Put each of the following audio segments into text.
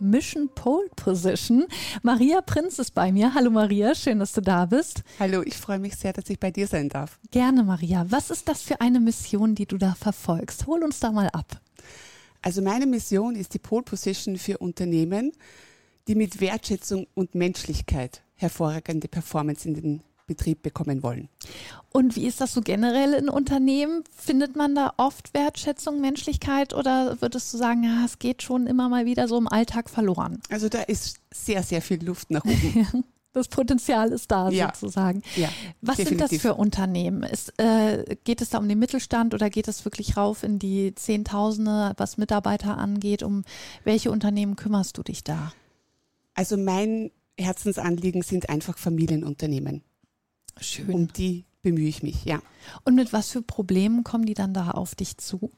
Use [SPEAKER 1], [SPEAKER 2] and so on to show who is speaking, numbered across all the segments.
[SPEAKER 1] Mission Pole Position. Maria Prinz ist bei mir. Hallo Maria, schön, dass du da bist.
[SPEAKER 2] Hallo, ich freue mich sehr, dass ich bei dir sein darf.
[SPEAKER 1] Gerne, Maria. Was ist das für eine Mission, die du da verfolgst? Hol uns da mal ab.
[SPEAKER 2] Also meine Mission ist die Pole Position für Unternehmen, die mit Wertschätzung und Menschlichkeit hervorragende Performance in den Betrieb bekommen wollen.
[SPEAKER 1] Und wie ist das so generell in Unternehmen? Findet man da oft Wertschätzung, Menschlichkeit oder würdest du sagen, ja, es geht schon immer mal wieder so im Alltag verloren?
[SPEAKER 2] Also da ist sehr, sehr viel Luft nach oben.
[SPEAKER 1] Das Potenzial ist da
[SPEAKER 2] ja.
[SPEAKER 1] sozusagen.
[SPEAKER 2] Ja,
[SPEAKER 1] Was
[SPEAKER 2] definitiv.
[SPEAKER 1] sind das für Unternehmen? Ist, äh, geht es da um den Mittelstand oder geht es wirklich rauf in die Zehntausende, was Mitarbeiter angeht? Um welche Unternehmen kümmerst du dich da?
[SPEAKER 2] Also mein Herzensanliegen sind einfach Familienunternehmen.
[SPEAKER 1] Schön.
[SPEAKER 2] Um die bemühe ich mich, ja.
[SPEAKER 1] Und mit was für Problemen kommen die dann da auf dich zu?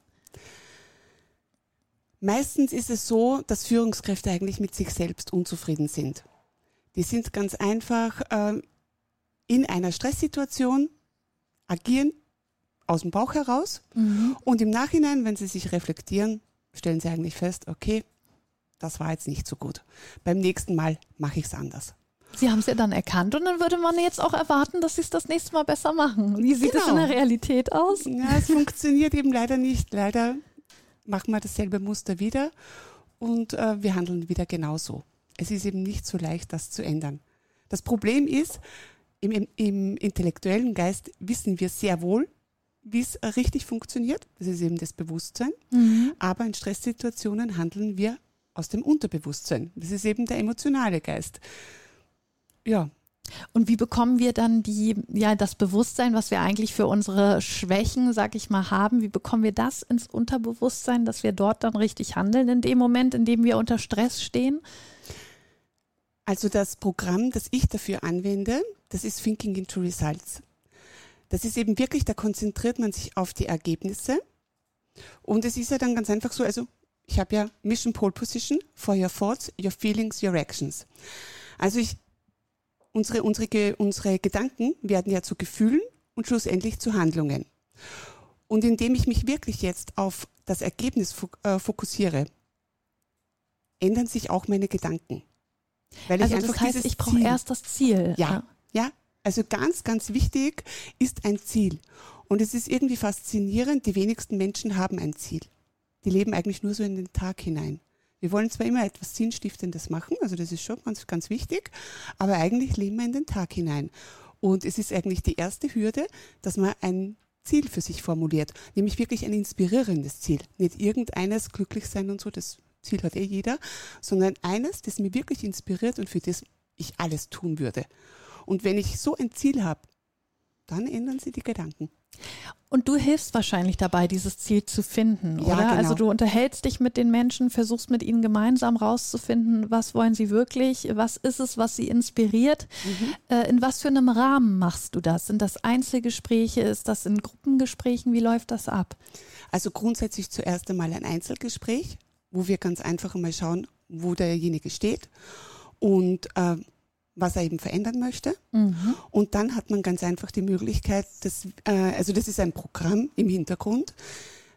[SPEAKER 2] Meistens ist es so, dass Führungskräfte eigentlich mit sich selbst unzufrieden sind. Die sind ganz einfach ähm, in einer Stresssituation, agieren aus dem Bauch heraus
[SPEAKER 1] Mhm.
[SPEAKER 2] und im Nachhinein, wenn sie sich reflektieren, stellen sie eigentlich fest, okay, das war jetzt nicht so gut. Beim nächsten Mal mache ich es anders.
[SPEAKER 1] Sie haben es ja dann erkannt und dann würde man jetzt auch erwarten, dass Sie es das nächste Mal besser machen. Wie sieht es in
[SPEAKER 2] Genau.
[SPEAKER 1] der Realität aus?
[SPEAKER 2] Ja, es funktioniert eben leider nicht. Leider machen wir dasselbe Muster wieder und äh, wir handeln wieder genauso. Es ist eben nicht so leicht, das zu ändern. Das Problem ist, im, im, im intellektuellen Geist wissen wir sehr wohl, wie es richtig funktioniert. Das ist eben das Bewusstsein.
[SPEAKER 1] Mhm.
[SPEAKER 2] Aber in Stresssituationen handeln wir aus dem Unterbewusstsein. Das ist eben der emotionale Geist. Ja,
[SPEAKER 1] Und wie bekommen wir dann die, ja, das Bewusstsein, was wir eigentlich für unsere Schwächen, sag ich mal, haben, wie bekommen wir das ins Unterbewusstsein, dass wir dort dann richtig handeln in dem Moment, in dem wir unter Stress stehen?
[SPEAKER 2] Also das Programm, das ich dafür anwende, das ist Thinking into Results. Das ist eben wirklich, da konzentriert man sich auf die Ergebnisse. Und es ist ja dann ganz einfach so, also ich habe ja Mission Pole Position for your thoughts, your feelings, your actions. Also ich, unsere, unsere, unsere Gedanken werden ja zu Gefühlen und schlussendlich zu Handlungen. Und indem ich mich wirklich jetzt auf das Ergebnis äh, fokussiere, ändern sich auch meine Gedanken. Weil
[SPEAKER 1] Also
[SPEAKER 2] ich
[SPEAKER 1] das
[SPEAKER 2] einfach
[SPEAKER 1] heißt,
[SPEAKER 2] dieses
[SPEAKER 1] ich brauche erst das Ziel.
[SPEAKER 2] ja, ja. Also ganz, ganz wichtig ist ein Ziel. Und es ist irgendwie faszinierend, die wenigsten Menschen haben ein Ziel. Die leben eigentlich nur so in den Tag hinein. Wir wollen zwar immer etwas Sinnstiftendes machen, also das ist schon ganz, ganz wichtig, aber eigentlich leben wir in den Tag hinein. Und es ist eigentlich die erste Hürde, dass man ein Ziel für sich formuliert, nämlich wirklich ein inspirierendes Ziel. Nicht irgendeines glücklich sein und so, das Ziel hat eh jeder, sondern eines, das mir wirklich inspiriert und für das ich alles tun würde. Und wenn ich so ein Ziel habe, dann ändern sie die Gedanken.
[SPEAKER 1] Und du hilfst wahrscheinlich dabei, dieses Ziel zu finden,
[SPEAKER 2] Ja,
[SPEAKER 1] oder?
[SPEAKER 2] genau.
[SPEAKER 1] Also du unterhältst dich mit den Menschen, versuchst mit ihnen gemeinsam rauszufinden, was wollen sie wirklich, was ist es, was sie inspiriert. Äh, in was für einem Rahmen machst du das? Sind das Einzelgespräche? Ist das in Gruppengesprächen? Wie läuft das ab?
[SPEAKER 2] Also grundsätzlich zuerst einmal ein Einzelgespräch, wo wir ganz einfach einmal schauen, wo derjenige steht und äh, was er eben verändern möchte. Und dann hat man ganz einfach die Möglichkeit, das, äh, also das ist ein Programm im Hintergrund,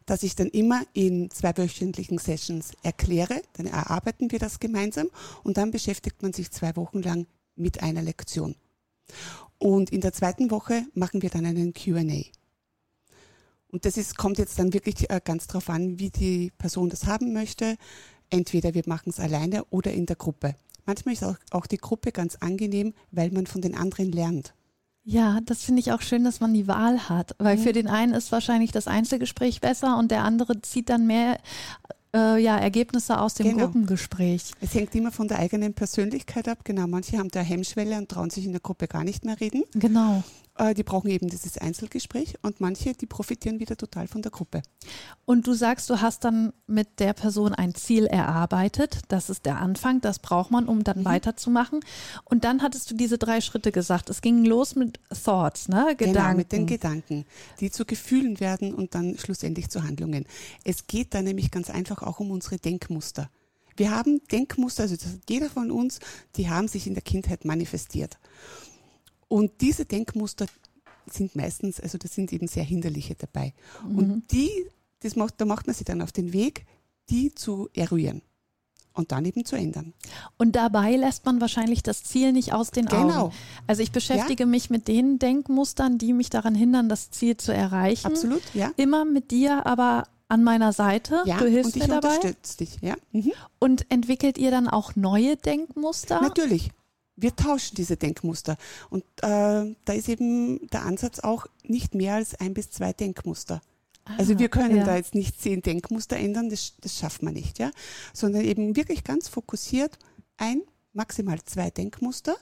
[SPEAKER 2] das ich dann immer in zweiwöchentlichen Sessions erkläre. Dann erarbeiten wir das gemeinsam und dann beschäftigt man sich zwei Wochen lang mit einer Lektion. Und in der zweiten Woche machen wir dann einen QA. Und das ist, kommt jetzt dann wirklich äh, ganz drauf an, wie die Person das haben möchte. Entweder wir machen es alleine oder in der Gruppe. Manchmal ist auch, auch die Gruppe ganz angenehm, weil man von den anderen lernt.
[SPEAKER 1] Ja, das finde ich auch schön, dass man die Wahl hat, weil für den einen ist wahrscheinlich das Einzelgespräch besser und der andere zieht dann mehr äh, ja, Ergebnisse aus dem
[SPEAKER 2] Genau.
[SPEAKER 1] Gruppengespräch.
[SPEAKER 2] Es hängt immer von der eigenen Persönlichkeit ab. Genau, manche haben da Hemmschwelle und trauen sich in der Gruppe gar nicht mehr reden.
[SPEAKER 1] Genau.
[SPEAKER 2] Äh, die brauchen eben dieses Einzelgespräch und manche, die profitieren wieder total von der Gruppe.
[SPEAKER 1] Und du sagst, du hast dann mit der Person ein Ziel erarbeitet. Das ist der Anfang, das braucht man, um dann mhm. weiterzumachen. Und dann hattest du diese drei Schritte gesagt. Es ging los mit Thoughts, ne?
[SPEAKER 2] Gedanken. Genau, mit den Gedanken, die zu Gefühlen werden und dann schlussendlich zu Handlungen. Es geht da nämlich ganz einfach auch um unsere Denkmuster. Wir haben Denkmuster, also jeder von uns, die haben sich in der Kindheit manifestiert. Und diese Denkmuster sind meistens, also das sind eben sehr hinderliche dabei. Mhm. Und die, das macht, da macht man sich dann auf den Weg, die zu eruieren und dann eben zu ändern.
[SPEAKER 1] Und dabei lässt man wahrscheinlich das Ziel nicht aus den genau. Augen. Genau. Also ich beschäftige ja. mich mit den Denkmustern, die mich daran hindern, das Ziel zu erreichen.
[SPEAKER 2] Absolut, ja.
[SPEAKER 1] Immer mit dir, aber an meiner Seite.
[SPEAKER 2] Ja,
[SPEAKER 1] du hilfst
[SPEAKER 2] und ich
[SPEAKER 1] mir dabei.
[SPEAKER 2] unterstütze dich, ja. Mhm.
[SPEAKER 1] Und entwickelt ihr dann auch neue Denkmuster?
[SPEAKER 2] Natürlich wir tauschen diese Denkmuster. Und äh, da ist eben der Ansatz auch nicht mehr als ein bis zwei Denkmuster. Ah, also wir können ja. da jetzt nicht zehn Denkmuster ändern, das, das schafft man nicht, ja. Sondern eben wirklich ganz fokussiert ein, maximal zwei Denkmuster.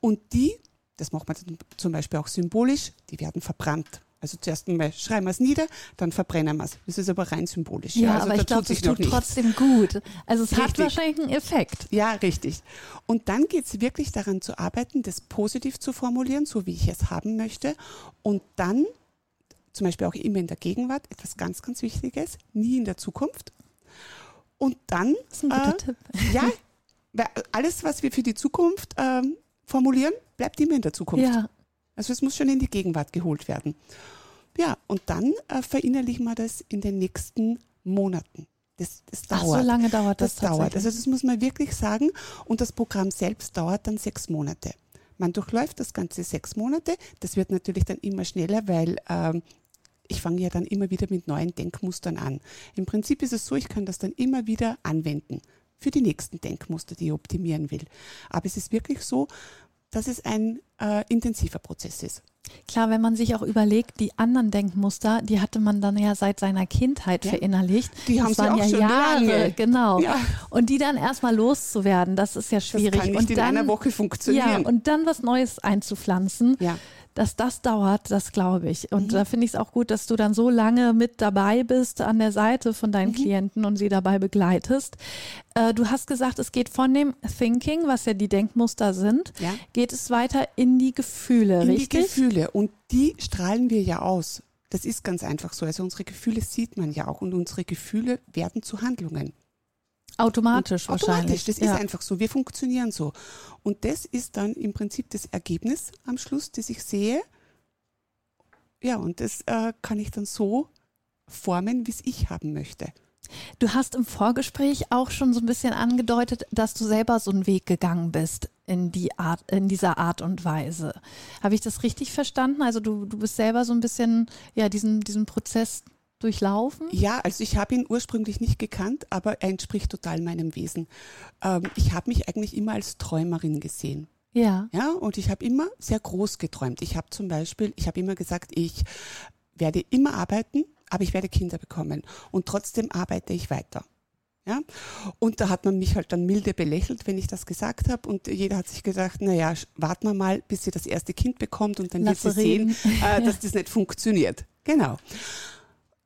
[SPEAKER 2] Und die, das macht man zum Beispiel auch symbolisch, die werden verbrannt. Also zuerst einmal schreiben wir es nieder, dann verbrennen wir es. Das ist aber rein symbolisch.
[SPEAKER 1] Ja,
[SPEAKER 2] ja. Also
[SPEAKER 1] aber ich glaube, es tut nichts. trotzdem gut. Also es richtig. hat wahrscheinlich einen Effekt.
[SPEAKER 2] Ja, richtig. Und dann geht es wirklich daran zu arbeiten, das positiv zu formulieren, so wie ich es haben möchte. Und dann, zum Beispiel auch immer in der Gegenwart, etwas ganz, ganz Wichtiges, nie in der Zukunft. Und dann,
[SPEAKER 1] das ist ein guter äh, Tipp.
[SPEAKER 2] ja, alles, was wir für die Zukunft äh, formulieren, bleibt immer in der Zukunft. Ja. Also es muss schon in die Gegenwart geholt werden. Ja, und dann äh, verinnerlichen wir das in den nächsten Monaten. Das, das dauert.
[SPEAKER 1] Ach, so lange dauert das.
[SPEAKER 2] Das dauert. Also das muss man wirklich sagen. Und das Programm selbst dauert dann sechs Monate. Man durchläuft das Ganze sechs Monate. Das wird natürlich dann immer schneller, weil ähm, ich fange ja dann immer wieder mit neuen Denkmustern an. Im Prinzip ist es so, ich kann das dann immer wieder anwenden für die nächsten Denkmuster, die ich optimieren will. Aber es ist wirklich so, dass es ein äh, intensiver Prozess ist.
[SPEAKER 1] Klar, wenn man sich auch überlegt, die anderen Denkmuster, die hatte man dann ja seit seiner Kindheit ja. verinnerlicht.
[SPEAKER 2] Die das haben waren ja Jahre, lange.
[SPEAKER 1] genau. Ja. Und die dann erstmal loszuwerden, das ist ja schwierig. Das kann
[SPEAKER 2] nicht
[SPEAKER 1] und
[SPEAKER 2] in
[SPEAKER 1] dann,
[SPEAKER 2] einer Woche funktionieren.
[SPEAKER 1] Ja, und dann was Neues einzupflanzen. Ja dass das dauert, das glaube ich. Und mhm. da finde ich es auch gut, dass du dann so lange mit dabei bist an der Seite von deinen mhm. Klienten und sie dabei begleitest. Äh, du hast gesagt, es geht von dem Thinking, was ja die Denkmuster sind, ja. geht es weiter in die Gefühle,
[SPEAKER 2] in
[SPEAKER 1] richtig?
[SPEAKER 2] In die Gefühle. Und die strahlen wir ja aus. Das ist ganz einfach so. Also unsere Gefühle sieht man ja auch und unsere Gefühle werden zu Handlungen.
[SPEAKER 1] Automatisch
[SPEAKER 2] und
[SPEAKER 1] wahrscheinlich.
[SPEAKER 2] Automatisch, das ja. ist einfach so. Wir funktionieren so. Und das ist dann im Prinzip das Ergebnis am Schluss, das ich sehe. Ja, und das äh, kann ich dann so formen, wie es ich haben möchte.
[SPEAKER 1] Du hast im Vorgespräch auch schon so ein bisschen angedeutet, dass du selber so einen Weg gegangen bist in die Art, in dieser Art und Weise. Habe ich das richtig verstanden? Also du, du bist selber so ein bisschen, ja, diesen, diesen Prozess durchlaufen?
[SPEAKER 2] Ja, also ich habe ihn ursprünglich nicht gekannt, aber er entspricht total meinem Wesen. Ähm, ich habe mich eigentlich immer als Träumerin gesehen.
[SPEAKER 1] Ja.
[SPEAKER 2] Ja, und ich habe immer sehr groß geträumt. Ich habe zum Beispiel, ich habe immer gesagt, ich werde immer arbeiten, aber ich werde Kinder bekommen. Und trotzdem arbeite ich weiter. Ja? Und da hat man mich halt dann milde belächelt, wenn ich das gesagt habe. Und jeder hat sich gedacht, naja, warten wir mal, bis sie das erste Kind bekommt und dann Lass wird sie reden. sehen, äh, dass das nicht funktioniert. Genau.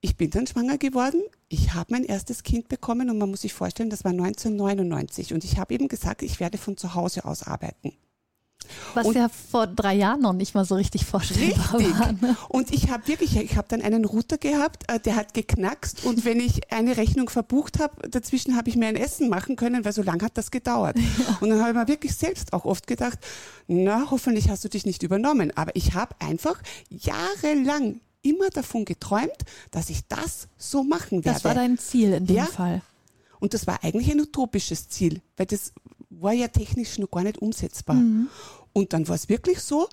[SPEAKER 2] Ich bin dann schwanger geworden. Ich habe mein erstes Kind bekommen und man muss sich vorstellen, das war 1999. Und ich habe eben gesagt, ich werde von zu Hause aus arbeiten.
[SPEAKER 1] Was und ja vor drei Jahren noch nicht mal so richtig vorstellbar richtig. war. Ne?
[SPEAKER 2] Und ich habe wirklich, ich habe dann einen Router gehabt, äh, der hat geknackst und wenn ich eine Rechnung verbucht habe, dazwischen habe ich mir ein Essen machen können, weil so lange hat das gedauert. Ja. Und dann habe ich mir wirklich selbst auch oft gedacht, na, hoffentlich hast du dich nicht übernommen. Aber ich habe einfach jahrelang immer davon geträumt, dass ich das so machen werde.
[SPEAKER 1] Das war dein Ziel in dem ja? Fall.
[SPEAKER 2] Und das war eigentlich ein utopisches Ziel, weil das war ja technisch noch gar nicht umsetzbar. Mhm. Und dann war es wirklich so,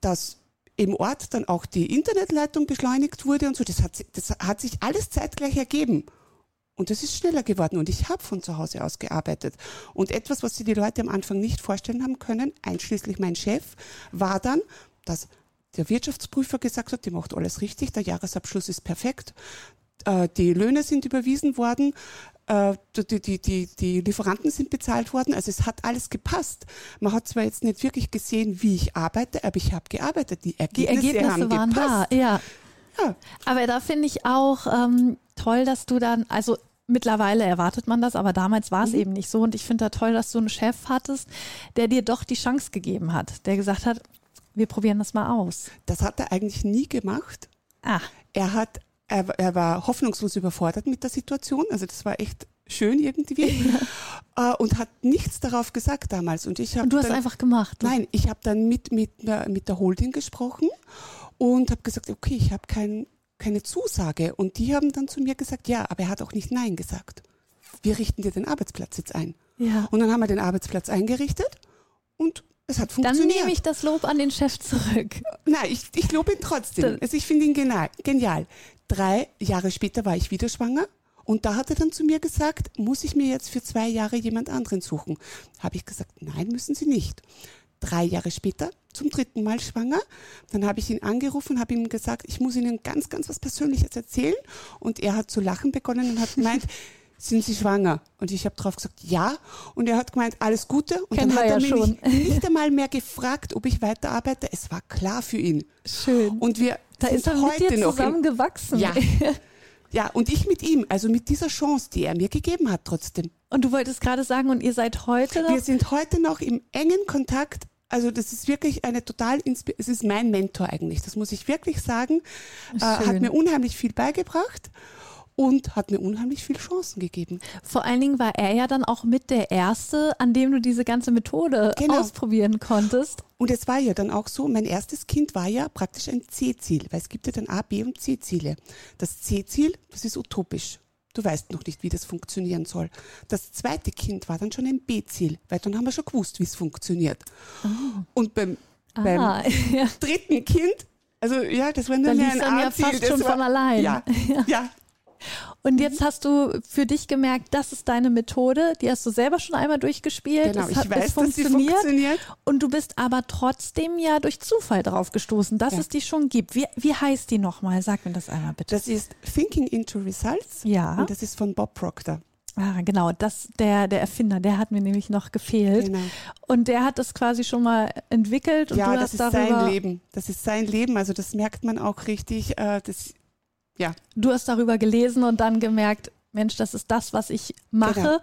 [SPEAKER 2] dass im Ort dann auch die Internetleitung beschleunigt wurde und so. Das hat, das hat sich alles zeitgleich ergeben. Und das ist schneller geworden und ich habe von zu Hause aus gearbeitet. Und etwas, was sich die Leute am Anfang nicht vorstellen haben können, einschließlich mein Chef, war dann, dass der Wirtschaftsprüfer gesagt hat, die macht alles richtig, der Jahresabschluss ist perfekt. äh, die Löhne sind überwiesen worden, äh, die, die, die, die Lieferanten sind bezahlt worden. Also es hat alles gepasst. Man hat zwar jetzt nicht wirklich gesehen, wie ich arbeite, aber ich habe gearbeitet. Die Ergebnisse,
[SPEAKER 1] die Ergebnisse
[SPEAKER 2] haben
[SPEAKER 1] waren
[SPEAKER 2] gepasst.
[SPEAKER 1] da, ja.
[SPEAKER 2] Ja.
[SPEAKER 1] Aber da finde ich auch ähm, toll, dass du dann, also mittlerweile erwartet man das, aber damals war es
[SPEAKER 2] Mhm.
[SPEAKER 1] eben nicht so. Und ich finde da toll, dass du einen Chef hattest, der dir doch die Chance gegeben hat, der gesagt hat, wir probieren das mal aus.
[SPEAKER 2] Das hat er eigentlich nie gemacht.
[SPEAKER 1] Ah,
[SPEAKER 2] Er hat, er, er war hoffnungslos überfordert mit der Situation. Also das war echt schön irgendwie. äh, und hat nichts darauf gesagt damals. Und ich habe
[SPEAKER 1] und du hast
[SPEAKER 2] dann,
[SPEAKER 1] einfach gemacht.
[SPEAKER 2] Nein, ich habe dann mit, mit, der- mit der Holding gesprochen und habe gesagt, okay, ich habe kein, keine Zusage. Und die haben dann zu mir gesagt, ja, aber er hat auch nicht Nein gesagt. Wir richten dir den Arbeitsplatz jetzt ein.
[SPEAKER 1] Ja.
[SPEAKER 2] Und dann haben wir den Arbeitsplatz eingerichtet und es hat
[SPEAKER 1] Dann
[SPEAKER 2] funktioniert.
[SPEAKER 1] nehme ich das Lob an den Chef zurück.
[SPEAKER 2] Nein, ich, ich lobe ihn trotzdem.
[SPEAKER 1] Dann-
[SPEAKER 2] Also ich finde ihn genial, genial. Drei Jahre später war ich wieder schwanger und da hat er dann zu mir gesagt, muss ich mir jetzt für zwei Jahre jemand anderen suchen? Habe ich gesagt, nein, müssen Sie nicht. Drei Jahre später, zum dritten Mal schwanger, dann habe ich ihn angerufen, habe ihm gesagt, ich muss Ihnen ganz, ganz was Persönliches erzählen und er hat zu lachen begonnen und hat gemeint, sind Sie schwanger? Und ich habe darauf gesagt, ja. Und er hat gemeint, alles Gute. Und
[SPEAKER 1] Kennen
[SPEAKER 2] dann hat er
[SPEAKER 1] ja
[SPEAKER 2] mich
[SPEAKER 1] schon.
[SPEAKER 2] nicht einmal mehr gefragt, ob ich weiterarbeite. Es war klar für ihn.
[SPEAKER 1] Schön.
[SPEAKER 2] Und wir
[SPEAKER 1] da
[SPEAKER 2] sind
[SPEAKER 1] ist er mit
[SPEAKER 2] heute
[SPEAKER 1] dir
[SPEAKER 2] noch
[SPEAKER 1] zusammen gewachsen.
[SPEAKER 2] Ja. Ja, und ich mit ihm, also mit dieser Chance, die er mir gegeben hat trotzdem.
[SPEAKER 1] Und du wolltest gerade sagen, und ihr seid heute noch?
[SPEAKER 2] Wir sind heute noch im engen Kontakt. Also das ist wirklich eine total, inspi- es ist mein Mentor eigentlich, das muss ich wirklich sagen. Äh, hat mir unheimlich viel beigebracht und hat mir unheimlich viel Chancen gegeben.
[SPEAKER 1] Vor allen Dingen war er ja dann auch mit der Erste, an dem du diese ganze Methode
[SPEAKER 2] Genau.
[SPEAKER 1] ausprobieren konntest.
[SPEAKER 2] Und es war ja dann auch so, mein erstes Kind war ja praktisch ein C-Ziel, weil es gibt ja dann A, B und C-Ziele. Das C-Ziel, das ist utopisch. Du weißt noch nicht, wie das funktionieren soll. Das zweite Kind war dann schon ein B-Ziel, weil dann haben wir schon gewusst, wie es funktioniert. Und beim,
[SPEAKER 1] Ah,
[SPEAKER 2] beim
[SPEAKER 1] ja.
[SPEAKER 2] dritten Kind, also ja, das war nur
[SPEAKER 1] Da
[SPEAKER 2] ein
[SPEAKER 1] dann ja fast
[SPEAKER 2] das
[SPEAKER 1] schon
[SPEAKER 2] war,
[SPEAKER 1] von allein.
[SPEAKER 2] Ja, ja,
[SPEAKER 1] Und jetzt hast du für dich gemerkt, das ist deine Methode, die hast du selber schon einmal durchgespielt.
[SPEAKER 2] genau.
[SPEAKER 1] es
[SPEAKER 2] Ich
[SPEAKER 1] hat,
[SPEAKER 2] weiß,
[SPEAKER 1] es
[SPEAKER 2] dass sie
[SPEAKER 1] funktioniert.
[SPEAKER 2] funktioniert.
[SPEAKER 1] Und du bist aber trotzdem ja durch Zufall drauf gestoßen, dass
[SPEAKER 2] Ja.
[SPEAKER 1] es die schon gibt. Wie, wie heißt die nochmal? Sag mir das einmal bitte.
[SPEAKER 2] Das ist Thinking into Results.
[SPEAKER 1] Ja.
[SPEAKER 2] Und das ist von Bob Proctor.
[SPEAKER 1] Ah, genau, das, der, der Erfinder, der hat mir nämlich noch gefehlt.
[SPEAKER 2] Genau.
[SPEAKER 1] Und der hat das quasi schon mal entwickelt und
[SPEAKER 2] ja,
[SPEAKER 1] du
[SPEAKER 2] das
[SPEAKER 1] hast
[SPEAKER 2] ist
[SPEAKER 1] darüber,
[SPEAKER 2] sein Leben. Das ist sein Leben. Also das merkt man auch richtig. Äh, das, ja,
[SPEAKER 1] du hast darüber gelesen und dann gemerkt, Mensch, das ist das, was ich mache.
[SPEAKER 2] Genau.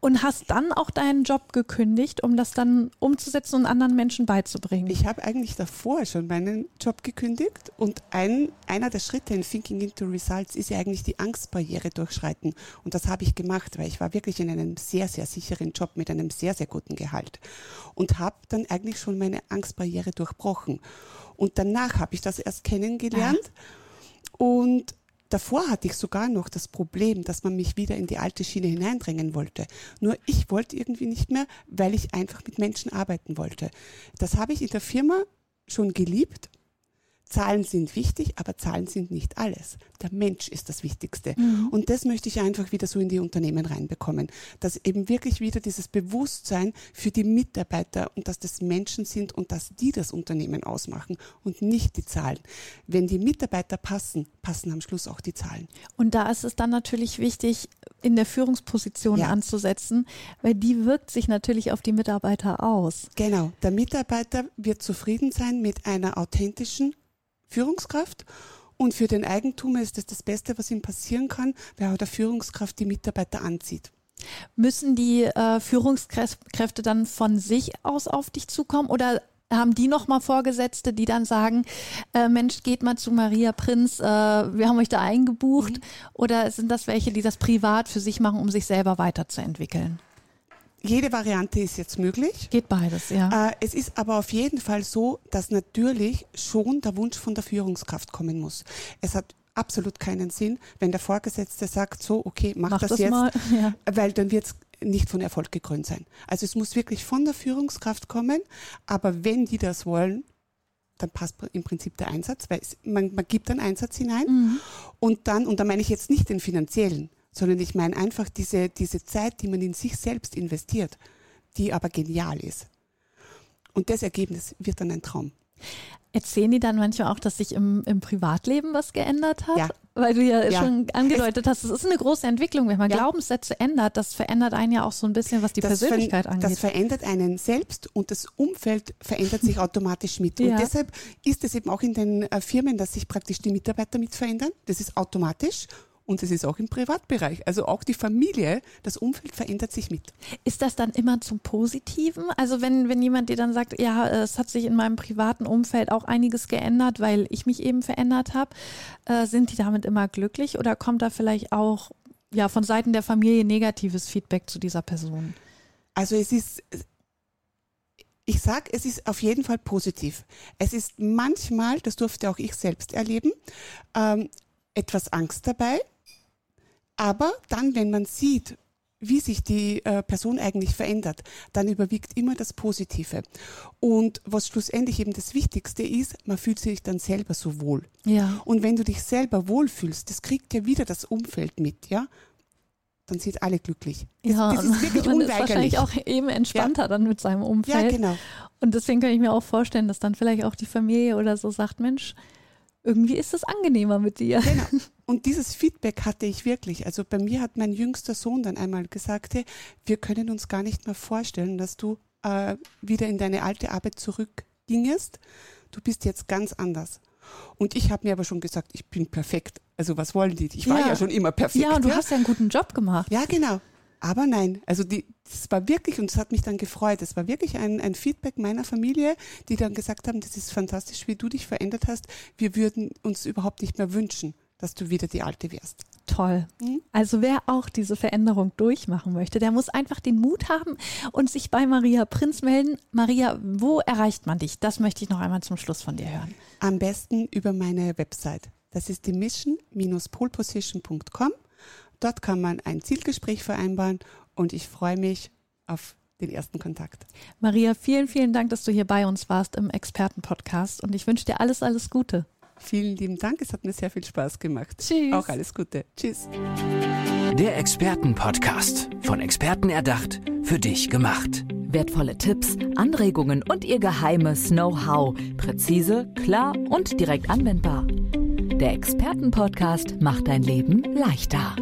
[SPEAKER 1] Und hast dann auch deinen Job gekündigt, um das dann umzusetzen und anderen Menschen beizubringen.
[SPEAKER 2] ich habe eigentlich davor schon meinen Job gekündigt und ein, einer der Schritte in Thinking into Results ist ja eigentlich die Angstbarriere durchschreiten. Und das habe ich gemacht, weil ich war wirklich in einem sehr, sehr sicheren Job mit einem sehr, sehr guten Gehalt und habe dann eigentlich schon meine Angstbarriere durchbrochen. Und danach habe ich das erst kennengelernt und Davor hatte ich sogar noch das Problem, dass man mich wieder in die alte Schiene hineindrängen wollte. Nur ich wollte irgendwie nicht mehr, weil ich einfach mit Menschen arbeiten wollte. Das habe ich in der Firma schon geliebt. Zahlen sind wichtig, aber Zahlen sind nicht alles. Der Mensch ist das Wichtigste. Und das möchte ich einfach wieder so in die Unternehmen reinbekommen. Dass eben wirklich wieder dieses Bewusstsein für die Mitarbeiter und dass das Menschen sind und dass die das Unternehmen ausmachen und nicht die Zahlen. Wenn die Mitarbeiter passen, passen am Schluss auch die Zahlen.
[SPEAKER 1] Und da ist es dann natürlich wichtig, in der Führungsposition
[SPEAKER 2] Ja.
[SPEAKER 1] anzusetzen, weil die wirkt sich natürlich auf die Mitarbeiter aus.
[SPEAKER 2] Genau, der Mitarbeiter wird zufrieden sein mit einer authentischen Führungskraft. Und für den Eigentümer ist das das Beste, was ihm passieren kann, weil er der Führungskraft die Mitarbeiter anzieht.
[SPEAKER 1] Müssen die äh, Führungskräfte dann von sich aus auf dich zukommen oder haben die nochmal Vorgesetzte, die dann sagen, äh, Mensch, geht mal zu Maria Prinz, äh, wir haben euch da eingebucht? Oder sind das welche, die das privat für sich machen, um sich selber weiterzuentwickeln?
[SPEAKER 2] Jede Variante ist jetzt möglich.
[SPEAKER 1] Geht beides, ja.
[SPEAKER 2] Äh, es ist aber auf jeden Fall so, dass natürlich schon der Wunsch von der Führungskraft kommen muss. Es hat absolut keinen Sinn, wenn der Vorgesetzte sagt, so, okay, mach,
[SPEAKER 1] Mach
[SPEAKER 2] das,
[SPEAKER 1] das
[SPEAKER 2] jetzt,
[SPEAKER 1] mal, ja.
[SPEAKER 2] weil dann wird es nicht von Erfolg gekrönt sein. Also es muss wirklich von der Führungskraft kommen, aber wenn die das wollen, dann passt im Prinzip der Einsatz, weil es, man, man gibt einen Einsatz hinein
[SPEAKER 1] Mhm.
[SPEAKER 2] und dann, und da meine ich jetzt nicht den finanziellen, sondern ich meine einfach diese, diese Zeit, die man in sich selbst investiert, die aber genial ist. Und das Ergebnis wird dann ein Traum.
[SPEAKER 1] Erzählen die dann manchmal auch, dass sich im, im Privatleben was geändert hat?
[SPEAKER 2] Ja.
[SPEAKER 1] weil du ja, ja. schon angedeutet hast, es ist eine große Entwicklung, wenn man ja. Glaubenssätze ändert, das verändert einen ja auch so ein bisschen, was die das Persönlichkeit angeht.
[SPEAKER 2] Das verändert einen selbst und das Umfeld verändert sich automatisch mit. Und deshalb ist es eben auch in den äh, Firmen, dass sich praktisch die Mitarbeiter mit verändern. Das ist automatisch und es ist auch im Privatbereich. Also auch die Familie, das Umfeld verändert sich mit.
[SPEAKER 1] Ist das dann immer zum Positiven? Also wenn, wenn jemand dir dann sagt, ja, es hat sich in meinem privaten Umfeld auch einiges geändert, weil ich mich eben verändert habe, äh, sind die damit immer glücklich oder kommt da vielleicht auch ja, von Seiten der Familie negatives Feedback zu dieser Person?
[SPEAKER 2] Also es ist, ich sage, es ist auf jeden Fall positiv. Es ist manchmal, das durfte auch ich selbst erleben, ähm, etwas Angst dabei, aber dann, wenn man sieht, wie sich die äh, Person eigentlich verändert, dann überwiegt immer das Positive. Und was schlussendlich eben das Wichtigste ist, man fühlt sich dann selber so wohl. Ja. Und wenn du dich selber wohlfühlst, das kriegt ja wieder das Umfeld mit, ja. Dann sind alle glücklich. Das,
[SPEAKER 1] ja, das ist wirklich man ist wahrscheinlich auch eben entspannter ja. dann mit seinem Umfeld. Ja, genau. Und deswegen kann ich mir auch vorstellen, dass dann vielleicht auch die Familie oder so sagt, Mensch, irgendwie ist es angenehmer mit dir. Genau.
[SPEAKER 2] Und dieses Feedback hatte ich wirklich. Also bei mir hat mein jüngster Sohn dann einmal gesagt, hey, wir können uns gar nicht mehr vorstellen, dass du äh, wieder in deine alte Arbeit zurückgingest. Du bist jetzt ganz anders. Und ich habe mir aber schon gesagt, ich bin perfekt. Also was wollen die? Ich war ja, ja schon immer perfekt.
[SPEAKER 1] Ja, und du ja? hast ja einen guten Job gemacht.
[SPEAKER 2] Ja, genau. Aber nein, also die, das war wirklich, und es hat mich dann gefreut, es war wirklich ein, ein Feedback meiner Familie, die dann gesagt haben, das ist fantastisch, wie du dich verändert hast. Wir würden uns überhaupt nicht mehr wünschen, dass du wieder die Alte wirst.
[SPEAKER 1] Toll. Mhm. Also wer auch diese Veränderung durchmachen möchte, der muss einfach den Mut haben und sich bei Maria Prinz melden. Maria, wo erreicht man dich? Das möchte ich noch einmal zum Schluss von dir hören.
[SPEAKER 2] Am besten über meine Website. Das ist die mission-poleposition.com. Dort kann man ein Zielgespräch vereinbaren und ich freue mich auf den ersten Kontakt.
[SPEAKER 1] Maria, vielen, vielen Dank, dass du hier bei uns warst im Expertenpodcast und ich wünsche dir alles, alles Gute.
[SPEAKER 2] Vielen lieben Dank, es hat mir sehr viel Spaß gemacht. Tschüss. Auch alles Gute. Tschüss.
[SPEAKER 3] Der Expertenpodcast, von Experten erdacht, für dich gemacht.
[SPEAKER 4] Wertvolle Tipps, Anregungen und ihr geheimes Know-how. Präzise, klar und direkt anwendbar. Der Expertenpodcast macht dein Leben leichter.